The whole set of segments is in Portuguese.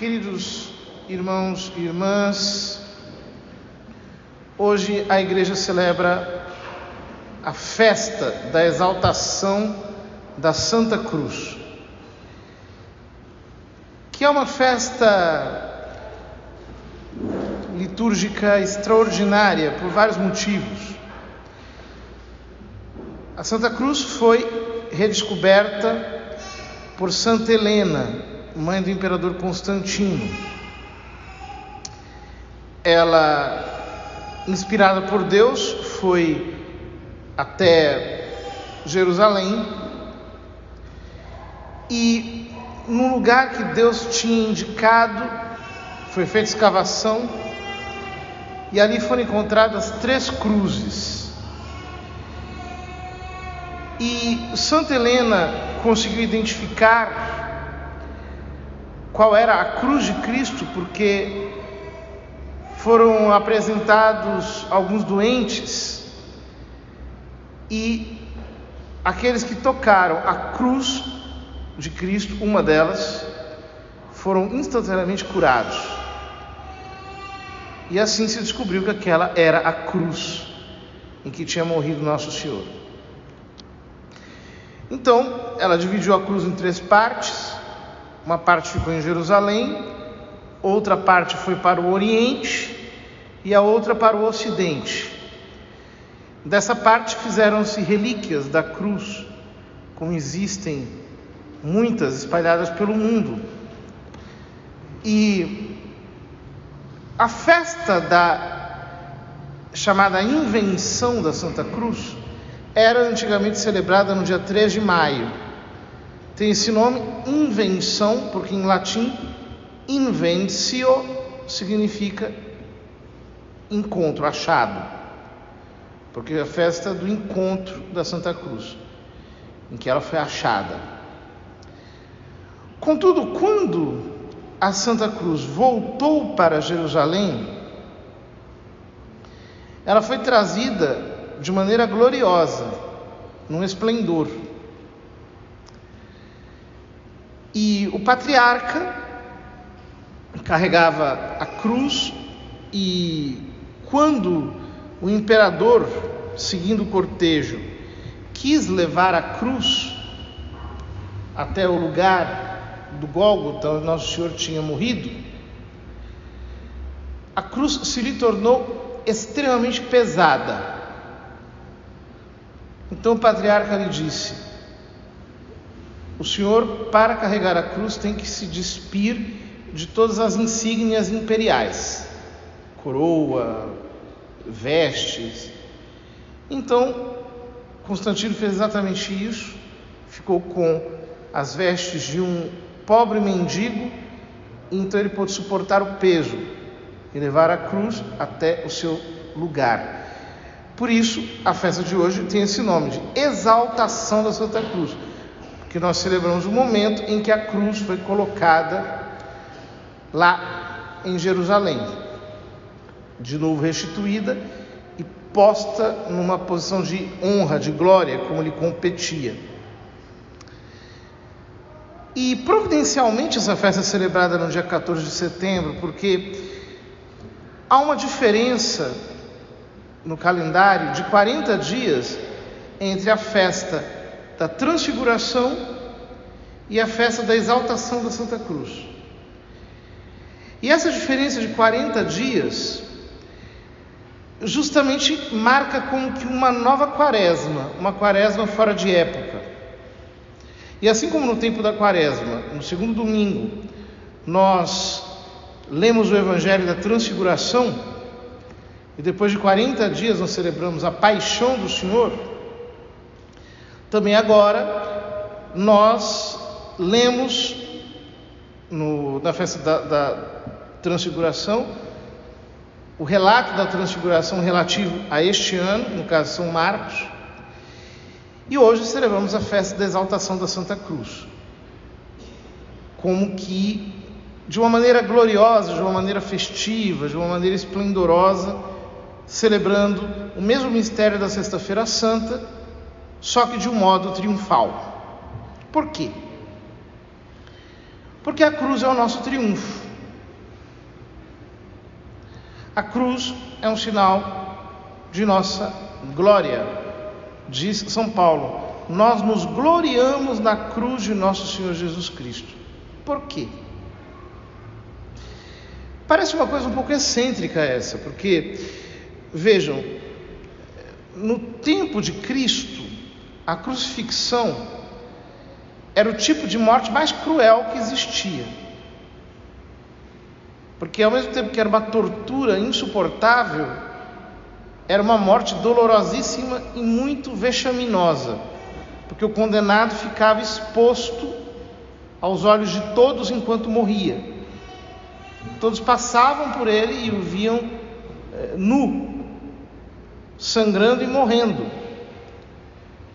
Queridos irmãos e irmãs, hoje a igreja celebra a festa da exaltação da Santa Cruz, que é uma festa litúrgica extraordinária por vários motivos. A Santa Cruz foi redescoberta por Santa Helena, mãe do imperador Constantino. Ela, inspirada por Deus, foi até Jerusalém e no lugar que Deus tinha indicado foi feita escavação e ali foram encontradas três cruzes. E Santa Helena conseguiu identificar qual era a cruz de Cristo, porque foram apresentados alguns doentes e aqueles que tocaram a cruz de Cristo, uma delas, foram instantaneamente curados. E assim se descobriu que aquela era a cruz em que tinha morrido Nosso Senhor. Então, ela dividiu a cruz em três partes uma parte ficou em Jerusalém, outra parte foi para o Oriente e a outra para o Ocidente. Dessa parte fizeram-se relíquias da cruz, como existem muitas espalhadas pelo mundo. E a festa da chamada invenção da Santa Cruz era antigamente celebrada no dia 3 de maio tem esse nome, invenção, porque em latim, inventio significa encontro, achado. Porque é a festa do encontro da Santa Cruz, em que ela foi achada. Contudo, quando a Santa Cruz voltou para Jerusalém, ela foi trazida de maneira gloriosa, num esplendor. E o patriarca carregava a cruz e quando o imperador, seguindo o cortejo, quis levar a cruz até o lugar do Gólgota onde Nosso Senhor tinha morrido, a cruz se lhe tornou extremamente pesada. Então o patriarca lhe disse: o Senhor, para carregar a cruz, tem que se despir de todas as insígnias imperiais coroa, vestes. Então, Constantino fez exatamente isso, ficou com as vestes de um pobre mendigo, então ele pôde suportar o peso e levar a cruz até o seu lugar. Por isso, a festa de hoje tem esse nome de Exaltação da Santa Cruz que nós celebramos o momento em que a cruz foi colocada lá em Jerusalém, de novo restituída e posta numa posição de honra, de glória, como lhe competia. E providencialmente essa festa é celebrada no dia 14 de setembro, porque há uma diferença no calendário de 40 dias entre a festa da transfiguração e a festa da exaltação da Santa Cruz. E essa diferença de 40 dias justamente marca como que uma nova quaresma, uma quaresma fora de época. E assim como no tempo da quaresma, no segundo domingo, nós lemos o evangelho da transfiguração, e depois de 40 dias nós celebramos a paixão do Senhor, também agora nós lemos no, na festa da, da Transfiguração o relato da Transfiguração relativo a este ano, no caso São Marcos, e hoje celebramos a festa da exaltação da Santa Cruz, como que de uma maneira gloriosa, de uma maneira festiva, de uma maneira esplendorosa, celebrando o mesmo mistério da Sexta-feira Santa só que de um modo triunfal. Por quê? Porque a cruz é o nosso triunfo. A cruz é um sinal de nossa glória, diz São Paulo. Nós nos gloriamos na cruz de nosso Senhor Jesus Cristo. Por quê? Parece uma coisa um pouco excêntrica essa, porque, vejam, no tempo de Cristo, a crucifixão era o tipo de morte mais cruel que existia. Porque ao mesmo tempo que era uma tortura insuportável, era uma morte dolorosíssima e muito vexaminosa, porque o condenado ficava exposto aos olhos de todos enquanto morria. Todos passavam por ele e o viam eh, nu, sangrando e morrendo.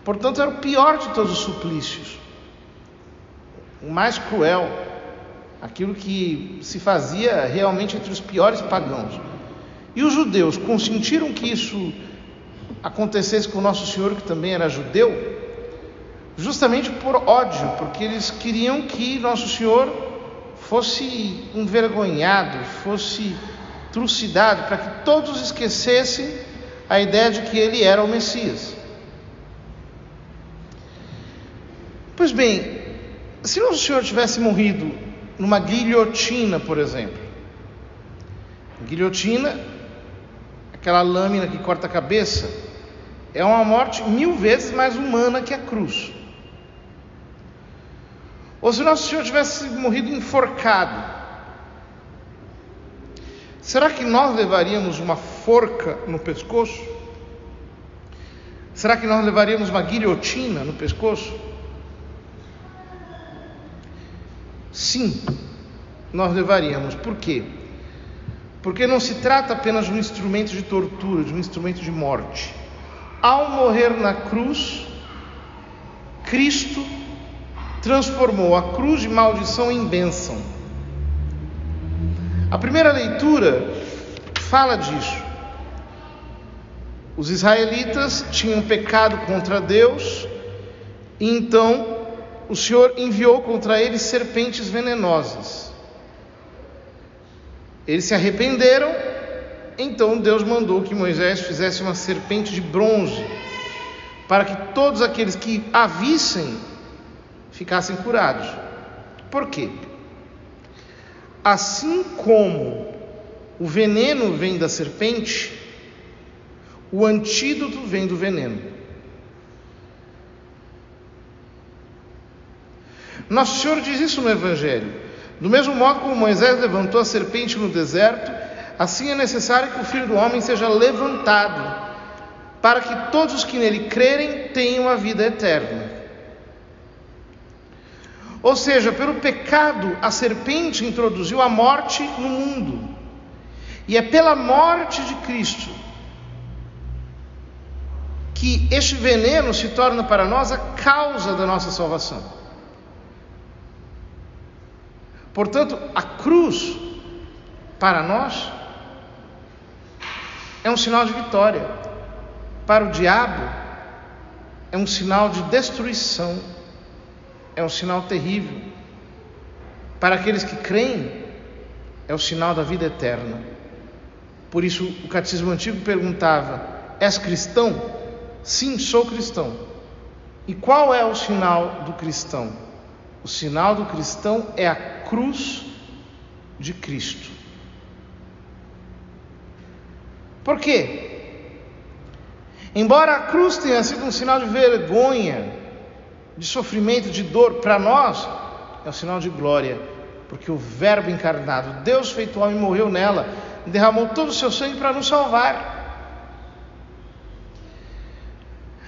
Portanto, era o pior de todos os suplícios, o mais cruel aquilo que se fazia realmente entre os piores pagãos. E os judeus consentiram que isso acontecesse com o Nosso Senhor, que também era judeu, justamente por ódio, porque eles queriam que Nosso Senhor fosse envergonhado, fosse trucidado, para que todos esquecessem a ideia de que ele era o Messias. Pois bem, se Nosso Senhor tivesse morrido numa guilhotina, por exemplo. Guilhotina, aquela lâmina que corta a cabeça, é uma morte mil vezes mais humana que a cruz. Ou se Nosso Senhor tivesse morrido enforcado, será que nós levaríamos uma forca no pescoço? Será que nós levaríamos uma guilhotina no pescoço? Sim, nós levaríamos. Por quê? Porque não se trata apenas de um instrumento de tortura, de um instrumento de morte. Ao morrer na cruz, Cristo transformou a cruz de maldição em bênção. A primeira leitura fala disso. Os israelitas tinham pecado contra Deus, e então o Senhor enviou contra eles serpentes venenosas. Eles se arrependeram, então Deus mandou que Moisés fizesse uma serpente de bronze, para que todos aqueles que a vissem ficassem curados. Por quê? Assim como o veneno vem da serpente, o antídoto vem do veneno. Nosso Senhor diz isso no Evangelho. Do mesmo modo como Moisés levantou a serpente no deserto, assim é necessário que o Filho do Homem seja levantado, para que todos os que nele crerem tenham a vida eterna. Ou seja, pelo pecado, a serpente introduziu a morte no mundo. E é pela morte de Cristo que este veneno se torna para nós a causa da nossa salvação. Portanto, a cruz, para nós, é um sinal de vitória. Para o diabo, é um sinal de destruição, é um sinal terrível. Para aqueles que creem, é o sinal da vida eterna. Por isso, o catecismo antigo perguntava: És cristão? Sim, sou cristão. E qual é o sinal do cristão? O sinal do cristão é a cruz de Cristo. Por quê? Embora a cruz tenha sido um sinal de vergonha, de sofrimento, de dor, para nós é um sinal de glória, porque o Verbo encarnado, Deus feito homem, morreu nela, derramou todo o seu sangue para nos salvar.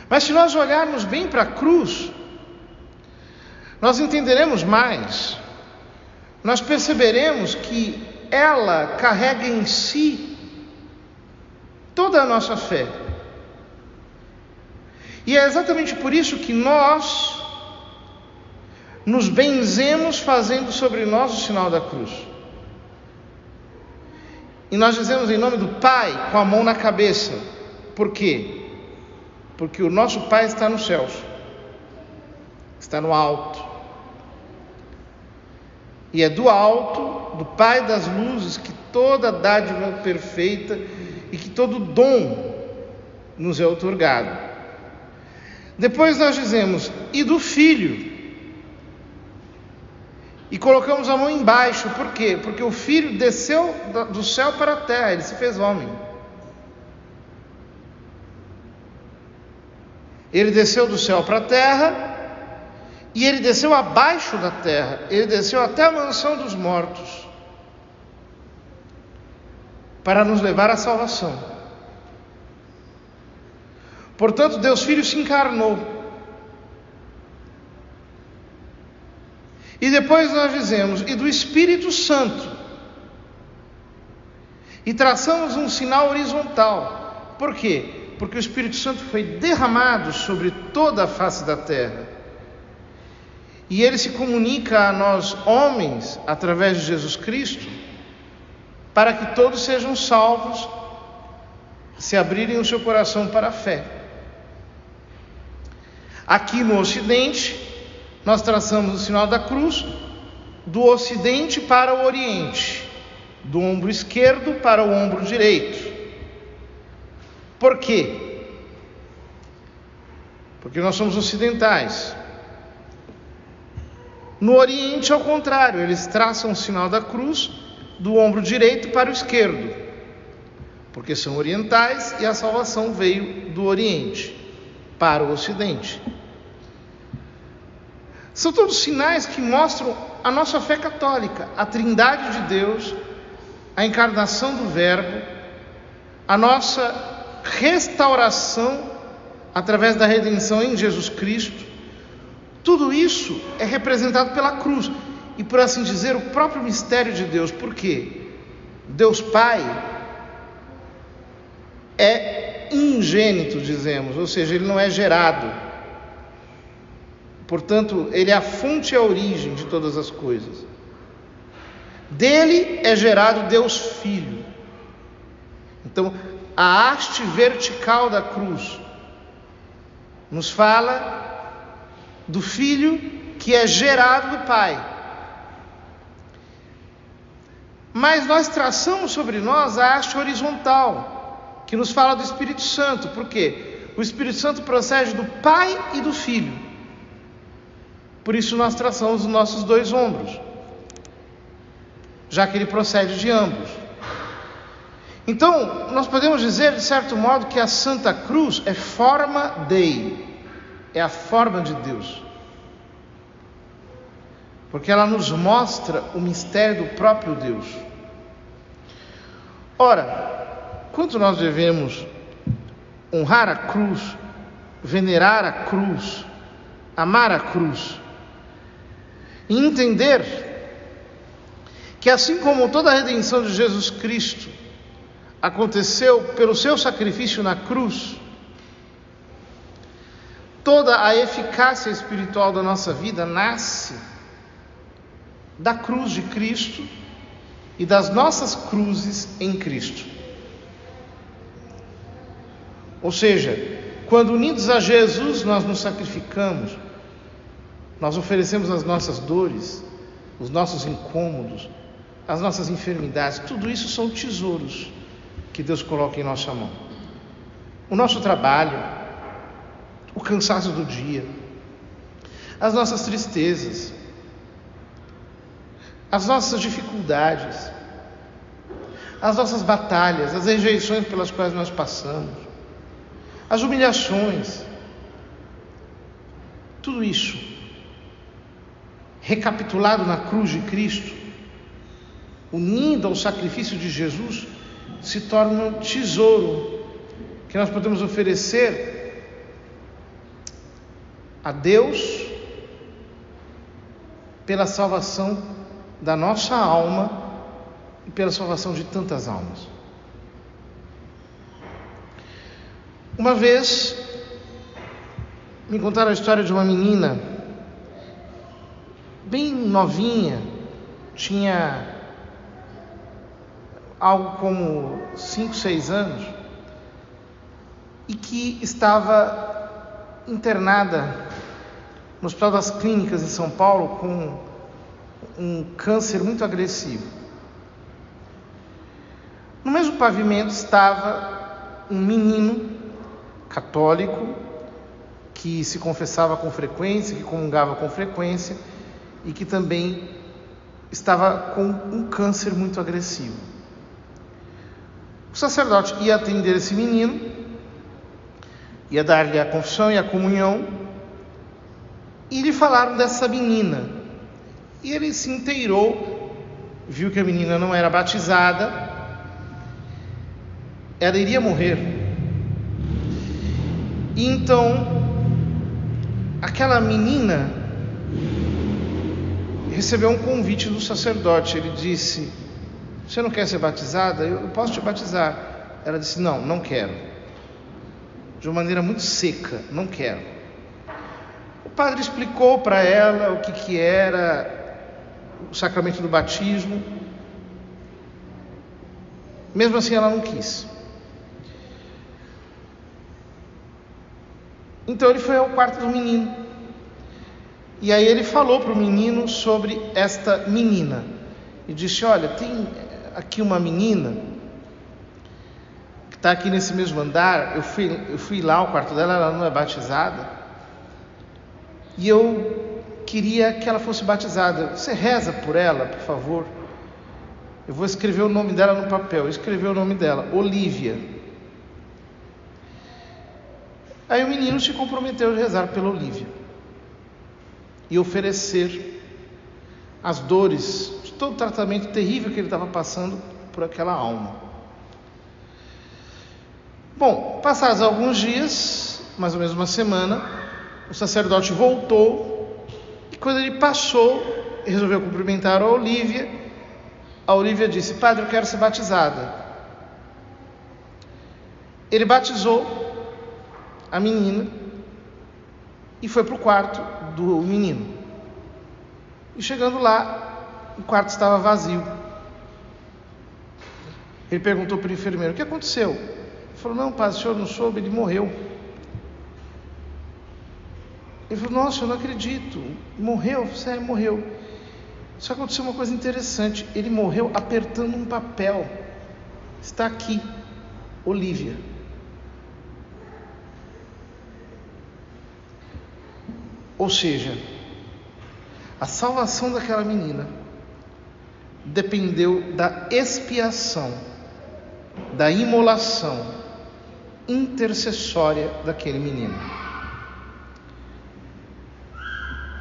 Mas se nós olharmos bem para a cruz, nós entenderemos mais nós perceberemos que ela carrega em si toda a nossa fé. E é exatamente por isso que nós nos benzemos fazendo sobre nós o sinal da cruz. E nós dizemos em nome do Pai com a mão na cabeça. Por quê? Porque o nosso Pai está nos céus, está no alto. E é do alto, do Pai das luzes, que toda dádiva perfeita e que todo dom nos é otorgado. Depois nós dizemos, e do Filho. E colocamos a mão embaixo, por quê? Porque o Filho desceu do céu para a terra, ele se fez homem. Ele desceu do céu para a terra e ele desceu abaixo da terra, ele desceu até a mansão dos mortos para nos levar à salvação. Portanto, Deus Filho se encarnou. E depois nós dizemos, e do Espírito Santo. E traçamos um sinal horizontal. Por quê? Porque o Espírito Santo foi derramado sobre toda a face da terra. E ele se comunica a nós, homens, através de Jesus Cristo, para que todos sejam salvos, se abrirem o seu coração para a fé. Aqui no Ocidente, nós traçamos o sinal da cruz do Ocidente para o Oriente, do ombro esquerdo para o ombro direito. Por quê? Porque nós somos ocidentais. No Oriente, ao contrário, eles traçam o sinal da cruz do ombro direito para o esquerdo, porque são orientais e a salvação veio do Oriente para o Ocidente. São todos sinais que mostram a nossa fé católica, a trindade de Deus, a encarnação do Verbo, a nossa restauração através da redenção em Jesus Cristo. Tudo isso é representado pela cruz e, por assim dizer, o próprio mistério de Deus. Por quê? Deus Pai é ingênito, dizemos, ou seja, ele não é gerado. Portanto, ele é a fonte e a origem de todas as coisas. Dele é gerado Deus Filho. Então, a haste vertical da cruz nos fala do Filho que é gerado do Pai. Mas nós traçamos sobre nós a haste horizontal, que nos fala do Espírito Santo. Por quê? O Espírito Santo procede do Pai e do Filho. Por isso nós traçamos os nossos dois ombros, já que ele procede de ambos. Então, nós podemos dizer, de certo modo, que a Santa Cruz é forma Dei, é a forma de Deus porque ela nos mostra o mistério do próprio Deus. Ora, quanto nós devemos honrar a cruz, venerar a cruz, amar a cruz, e entender que assim como toda a redenção de Jesus Cristo aconteceu pelo seu sacrifício na cruz, toda a eficácia espiritual da nossa vida nasce da cruz de Cristo e das nossas cruzes em Cristo. Ou seja, quando unidos a Jesus nós nos sacrificamos, nós oferecemos as nossas dores, os nossos incômodos, as nossas enfermidades, tudo isso são tesouros que Deus coloca em nossa mão. O nosso trabalho, o cansaço do dia, as nossas tristezas, as nossas dificuldades, as nossas batalhas, as rejeições pelas quais nós passamos, as humilhações, tudo isso recapitulado na cruz de Cristo, unindo ao sacrifício de Jesus, se torna um tesouro que nós podemos oferecer a Deus pela salvação da nossa alma e pela salvação de tantas almas. Uma vez me contaram a história de uma menina bem novinha, tinha algo como 5, 6 anos, e que estava internada no Hospital das Clínicas em São Paulo com um câncer muito agressivo. pavimento estava um menino católico que se confessava com frequência, que comungava com frequência e que também estava com um câncer muito agressivo. O sacerdote ia atender esse menino, ia dar-lhe a confissão e a comunhão, e lhe falaram dessa menina. E ele se inteirou, viu que a menina não era batizada, ela iria morrer. E então, aquela menina recebeu um convite do sacerdote. Ele disse: Você não quer ser batizada? Eu posso te batizar. Ela disse: Não, não quero. De uma maneira muito seca: Não quero. O padre explicou para ela o que, que era o sacramento do batismo. Mesmo assim, ela não quis. Então ele foi ao quarto do menino. E aí ele falou para o menino sobre esta menina. E disse: Olha, tem aqui uma menina que está aqui nesse mesmo andar. Eu fui, eu fui lá ao quarto dela, ela não é batizada. E eu queria que ela fosse batizada. Você reza por ela, por favor. Eu vou escrever o nome dela no papel. Escreveu o nome dela, Olivia. Aí o menino se comprometeu a rezar pela Olivia e oferecer as dores de todo o tratamento terrível que ele estava passando por aquela alma. Bom, passados alguns dias, mais ou menos uma semana, o sacerdote voltou e quando ele passou, resolveu cumprimentar a Olívia. A Olívia disse: Padre, eu quero ser batizada. Ele batizou a menina e foi para o quarto do menino. E chegando lá, o quarto estava vazio. Ele perguntou para o enfermeiro: O que aconteceu? Ele falou: Não, pai, o senhor não soube, ele morreu. Ele falou: Nossa, eu não acredito. Morreu? Sério, morreu. Só aconteceu uma coisa interessante: ele morreu apertando um papel. Está aqui, Olívia. Ou seja, a salvação daquela menina dependeu da expiação, da imolação intercessória daquele menino.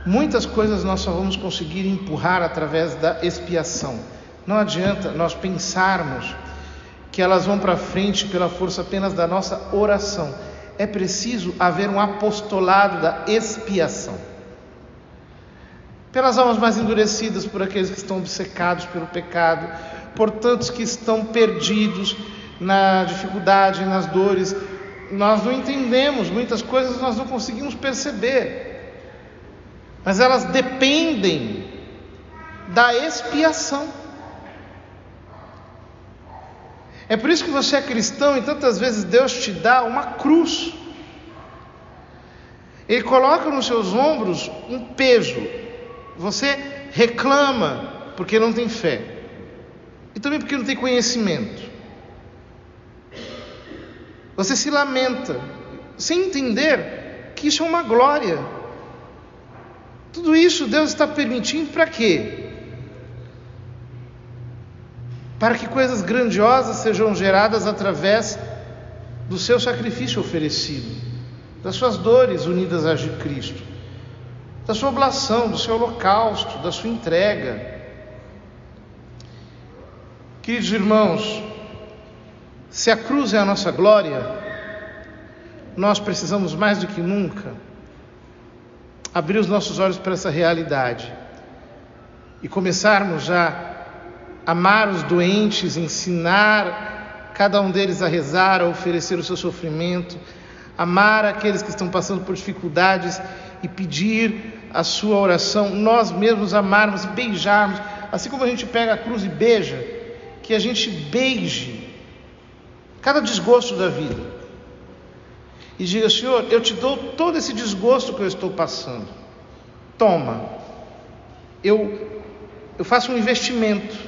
Muitas coisas nós só vamos conseguir empurrar através da expiação. Não adianta nós pensarmos que elas vão para frente pela força apenas da nossa oração é preciso haver um apostolado da expiação. Pelas almas mais endurecidas, por aqueles que estão obcecados pelo pecado, por tantos que estão perdidos na dificuldade, nas dores. Nós não entendemos muitas coisas, nós não conseguimos perceber, mas elas dependem da expiação. É por isso que você é cristão e tantas vezes Deus te dá uma cruz. Ele coloca nos seus ombros um peso. Você reclama porque não tem fé. E também porque não tem conhecimento. Você se lamenta sem entender que isso é uma glória. Tudo isso Deus está permitindo para quê? para que coisas grandiosas sejam geradas através do seu sacrifício oferecido, das suas dores unidas a de Cristo, da sua oblação, do seu holocausto, da sua entrega. Queridos irmãos, se a cruz é a nossa glória, nós precisamos mais do que nunca abrir os nossos olhos para essa realidade e começarmos já amar os doentes, ensinar cada um deles a rezar, a oferecer o seu sofrimento, amar aqueles que estão passando por dificuldades e pedir a sua oração, nós mesmos amarmos e beijarmos, assim como a gente pega a cruz e beija, que a gente beije cada desgosto da vida e diga: Senhor, eu te dou todo esse desgosto que eu estou passando, toma, eu, eu faço um investimento.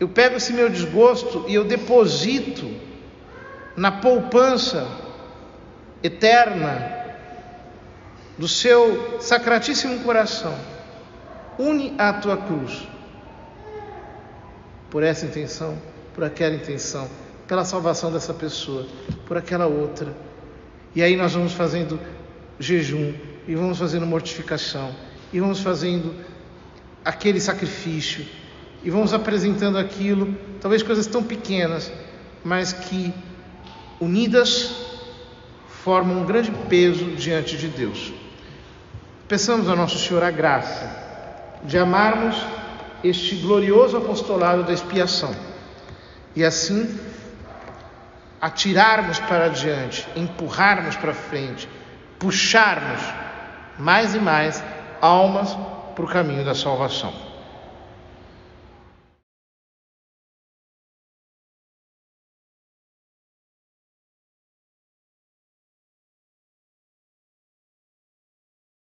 Eu pego esse meu desgosto e eu deposito na poupança eterna do seu sacratíssimo coração. Une a tua cruz por essa intenção, por aquela intenção, pela salvação dessa pessoa, por aquela outra. E aí nós vamos fazendo jejum, e vamos fazendo mortificação, e vamos fazendo aquele sacrifício, e vamos apresentando aquilo, talvez coisas tão pequenas, mas que unidas formam um grande peso diante de Deus. Peçamos ao nosso Senhor a graça de amarmos este glorioso apostolado da expiação e assim atirarmos para diante, empurrarmos para frente, puxarmos mais e mais almas para o caminho da salvação.